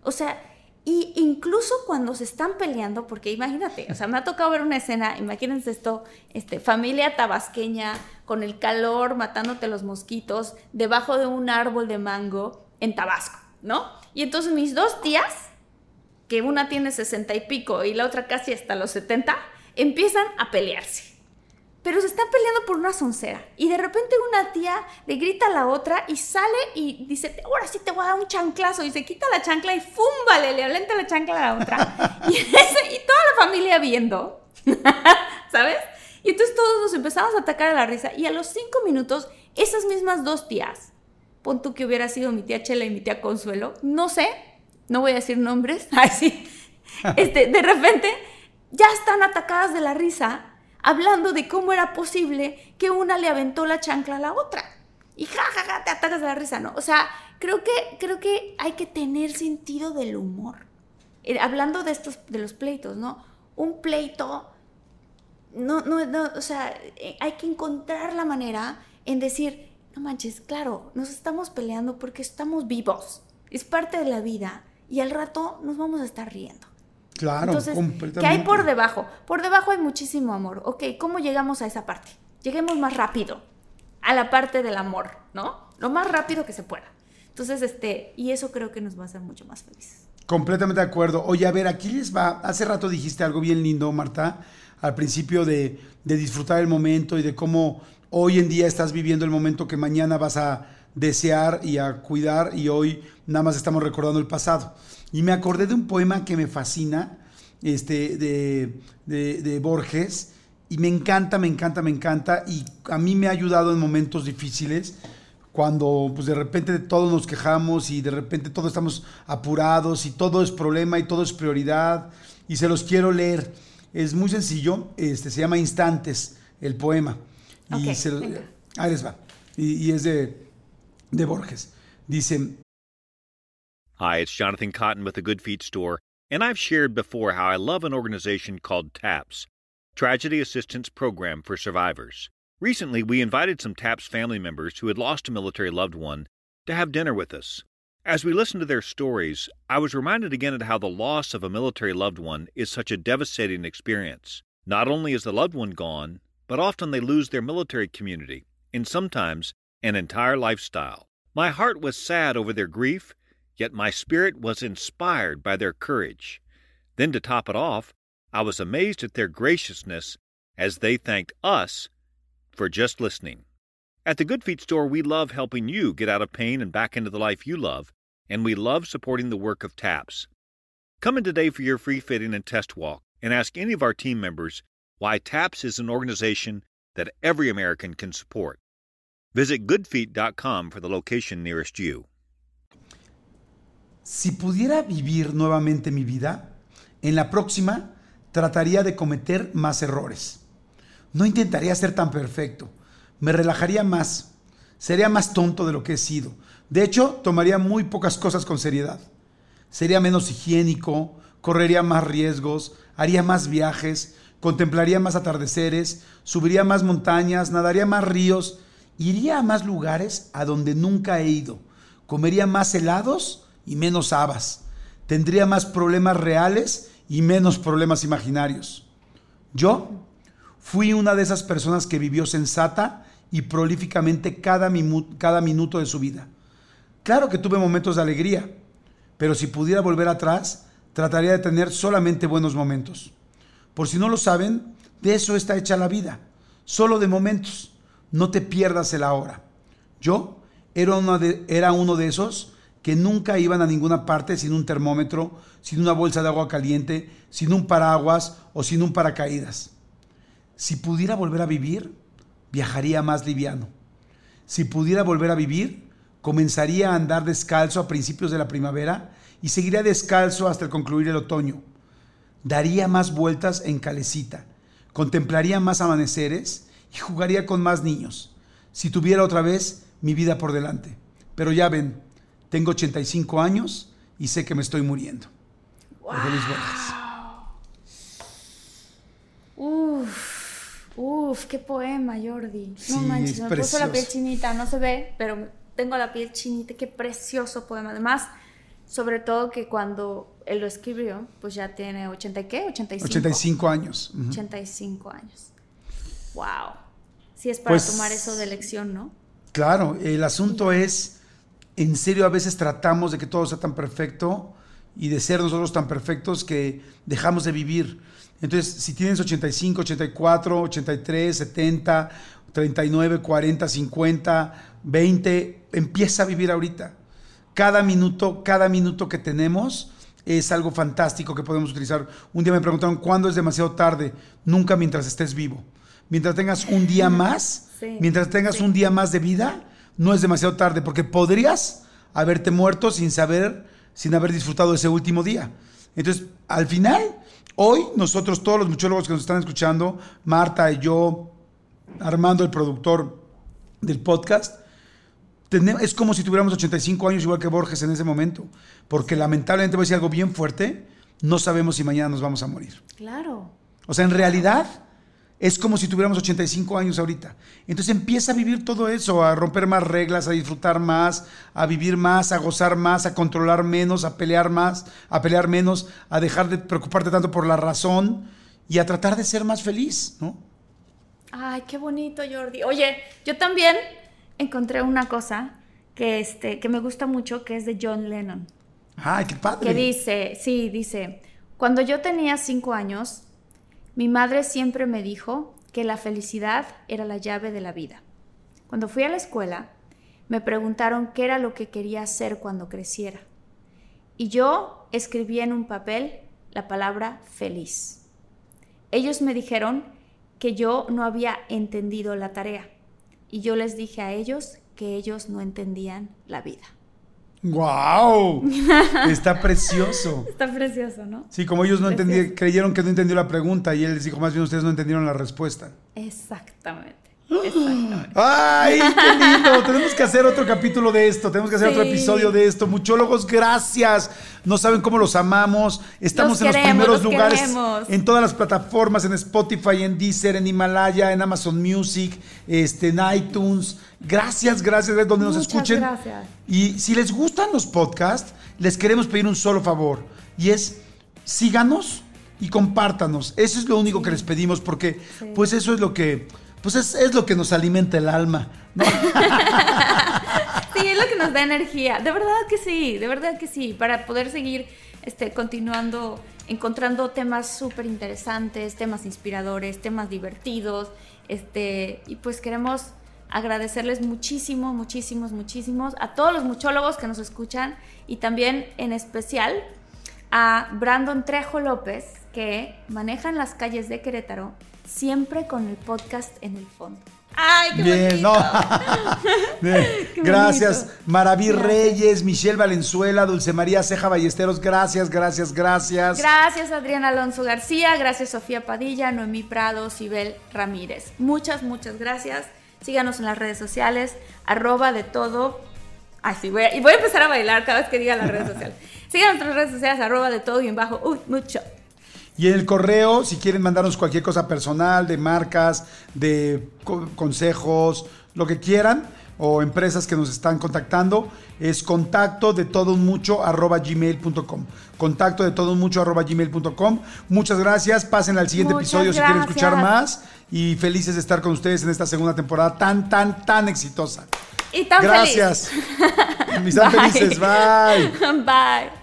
O sea, y incluso cuando se están peleando, porque imagínate, o sea, me ha tocado ver una escena, imagínense esto, este, familia tabasqueña, con el calor, matándote los mosquitos, debajo de un árbol de mango en Tabasco, ¿no? Y entonces mis dos tías, que una tiene sesenta y pico y la otra casi hasta los setenta, empiezan a pelearse pero se están peleando por una soncera. Y de repente una tía le grita a la otra y sale y dice, ahora sí te voy a dar un chanclazo. Y se quita la chancla y ¡fum! Vale, le alenta la chancla a la otra. (laughs) y, toda la familia viendo, (laughs) ¿sabes? Y entonces todos nos empezamos a atacar a la risa. Y a los cinco minutos, esas mismas dos tías, pon tú que hubiera sido mi tía Chela y mi tía Consuelo, no sé, no voy a decir nombres, (laughs) así, este, de repente ya están atacadas de la risa hablando de cómo era posible que una le aventó la chancla a la otra. Y jajaja, ja, ja, te atacas de la risa, ¿no? O sea, creo que, creo que hay que tener sentido del humor. Eh, hablando de estos, de los pleitos, ¿no? Un pleito, no, no, no, o sea, eh, hay que encontrar la manera en decir, no manches, claro, nos estamos peleando porque estamos vivos, es parte de la vida y al rato nos vamos a estar riendo. Claro, Entonces, ¿qué hay por debajo? Por debajo hay muchísimo amor. Ok, ¿cómo llegamos a esa parte? Lleguemos más rápido a la parte del amor, ¿no? Lo más rápido que se pueda. Entonces, este, y eso creo que nos va a hacer mucho más felices. Completamente de acuerdo. Oye, a ver, aquí les va. Hace rato dijiste algo bien lindo, Marta, al principio de, de disfrutar el momento y de cómo hoy en día estás viviendo el momento que mañana vas a desear y a cuidar y hoy nada más estamos recordando el pasado. Y me acordé de un poema que me fascina, este, de, de, Borges, y me encanta, me encanta, me encanta, y a mí me ha ayudado en momentos difíciles, cuando pues de repente todos nos quejamos y de repente todos estamos apurados y todo es problema y todo es prioridad, y se los quiero leer. Es muy sencillo, este, se llama Instantes, el poema. y se, ahí les va. Y, y es de, de Borges. Dice, Hi, it's Jonathan Cotton with the Good Feet store, and I've shared before how I love an organization called TAPS, Tragedy Assistance Program for Survivors. Recently, we invited some TAPS family members who had lost a military loved one to have dinner with us. As we listened to their stories, I was reminded again of how the loss of a military loved one is such a devastating experience. Not only is the loved one gone, but often they lose their military community, and sometimes an entire lifestyle. My heart was sad over their grief yet my spirit was inspired by their courage. Then, to top it off, I was amazed at their graciousness as they thanked us for just listening. At the Good Feet store, we love helping you get out of pain and back into the life you love, and we love supporting the work of TAPS. Come in today for your free fitting and test walk and ask any of our team members why TAPS is an organization that every American can support. Visit goodfeet.com for the location nearest you. Si pudiera vivir nuevamente mi vida, en la próxima trataría de cometer más errores. No intentaría ser tan perfecto. Me relajaría más. Sería más tonto de lo que he sido. De hecho, tomaría muy pocas cosas con seriedad. Sería menos higiénico, correría más riesgos, haría más viajes, contemplaría más atardeceres, subiría más montañas, nadaría más ríos, iría a más lugares a donde nunca he ido, comería más helados y menos habas. Tendría más problemas reales y menos problemas imaginarios. Yo fui una de esas personas que vivió sensata y prolíficamente cada, cada minuto de su vida. Claro que tuve momentos de alegría, pero si pudiera volver atrás, trataría de tener solamente buenos momentos. Por si no lo saben, de eso está hecha la vida, solo de momentos. No te pierdas el ahora. Yo era, una era uno de esos que nunca iban a ninguna parte sin un termómetro, sin una bolsa de agua caliente, sin un paraguas o sin un paracaídas. Si pudiera volver a vivir, viajaría más liviano. Si pudiera volver a vivir, comenzaría a andar descalzo a principios de la primavera y seguiría descalzo hasta el concluir el otoño. Daría más vueltas en calecita, contemplaría más amaneceres y jugaría con más niños, si tuviera otra vez mi vida por delante. Pero ya ven, tengo 85 años y sé que me estoy muriendo. Wow. Uf, uf, qué poema, Jordi. no manches, me puso la piel chinita, no se ve, pero tengo la piel chinita, qué precioso poema. Además, sobre todo que cuando él lo escribió, pues ya tiene 80 qué? 85. 85 años. 85 años. Wow. Sí es para pues tomar eso de lección, ¿no? Claro, el asunto es en serio a veces tratamos de que todo sea tan perfecto y de ser nosotros tan perfectos que dejamos de vivir. Entonces, si tienes 85, 84, 83, 70, 39, 40, 50, 20, empieza a vivir ahorita. Cada minuto, cada minuto que tenemos es algo fantástico que podemos utilizar. Un día me preguntaron, ¿cuándo es demasiado tarde? Nunca mientras estés vivo. Mientras tengas un día (laughs) más, mientras tengas un día más de vida, no es demasiado tarde, porque podrías haberte muerto sin saber, sin haber disfrutado ese último día. Entonces, al final, hoy nosotros, todos los muchólogos que nos están escuchando, Marta y yo, Armando, el productor del podcast, es como si tuviéramos 85 años igual que Borges en ese momento, porque lamentablemente voy a decir algo bien fuerte, no sabemos si mañana nos vamos a morir. Claro. O sea, en realidad, es como si tuviéramos 85 años ahorita. Entonces empieza a vivir todo eso, a romper más reglas, a disfrutar más, a vivir más, a gozar más, a controlar menos, a pelear más, a pelear menos, a dejar de preocuparte tanto por la razón y a tratar de ser más feliz, ¿no? Ay, qué bonito, Jordi. Oye, yo también encontré una cosa que, este, que me gusta mucho, que es de John Lennon. Ay, qué padre. Que dice, sí, dice, cuando yo tenía cinco años, mi madre siempre me dijo que la felicidad era la llave de la vida. Cuando fui a la escuela, me preguntaron qué era lo que quería hacer cuando creciera. Y yo escribí en un papel la palabra feliz. Ellos me dijeron que yo no había entendido la tarea. Y yo les dije a ellos que ellos no entendían la vida. ¡Wow! (laughs) Está precioso. Está precioso, ¿no? Sí, como ellos no entendieron, creyeron que no entendió la pregunta y él les dijo, más bien ustedes no entendieron la respuesta. Exactamente. Exactamente. ¡Ay, (laughs) qué lindo! tenemos que hacer otro capítulo de esto, tenemos que hacer otro episodio de esto. Muchólogos, gracias. No saben cómo los amamos. Estamos en los primeros lugares en todas las plataformas, en Spotify, en Deezer, en Himalaya, en Amazon Music, este, en iTunes. Gracias, gracias, de donde nos escuchen. Gracias. Y si les gustan los podcasts, les queremos pedir un solo favor y es síganos y compártanos. Eso es lo único que les pedimos porque pues eso es lo que pues es, lo que nos alimenta el alma. (laughs) sí, es lo que nos da energía. De verdad que sí, de verdad que sí. Para poder seguir este, continuando, encontrando temas súper interesantes, temas inspiradores, temas divertidos. Este, y pues queremos agradecerles muchísimo, muchísimos, muchísimos a todos los muchólogos que nos escuchan y también en especial a Brandon Trejo López que maneja en las calles de Querétaro siempre con el podcast en el fondo. ¡Ay, qué Bien, bonito! (laughs) gracias. Maraví Reyes, Michelle Valenzuela, Dulce María Ceja Ballesteros, gracias, gracias, gracias. Gracias, Adrián Alonso García, gracias, Sofía Padilla, Noemí Prado, Sibel Ramírez. Muchas, muchas gracias. Síganos en las redes sociales, arroba de todo. Ay, sí, voy a, y voy a empezar a bailar cada vez que diga las redes (laughs) sociales. Síganos en las redes sociales, arroba de todo y en bajo, uy, mucho. Y en el correo, si quieren mandarnos cualquier cosa personal, de marcas, de consejos, lo que quieran, o empresas que nos están contactando, es contacto de todo mucho arroba gmail.com. Contacto de todo mucho arroba gmail.com. Muchas gracias. Pasen al siguiente episodio si quieren escuchar más. Y felices de estar con ustedes en esta segunda temporada tan, tan, tan exitosa. Y tan Gracias. (laughs) Mis tan felices. Bye. Bye. (laughs)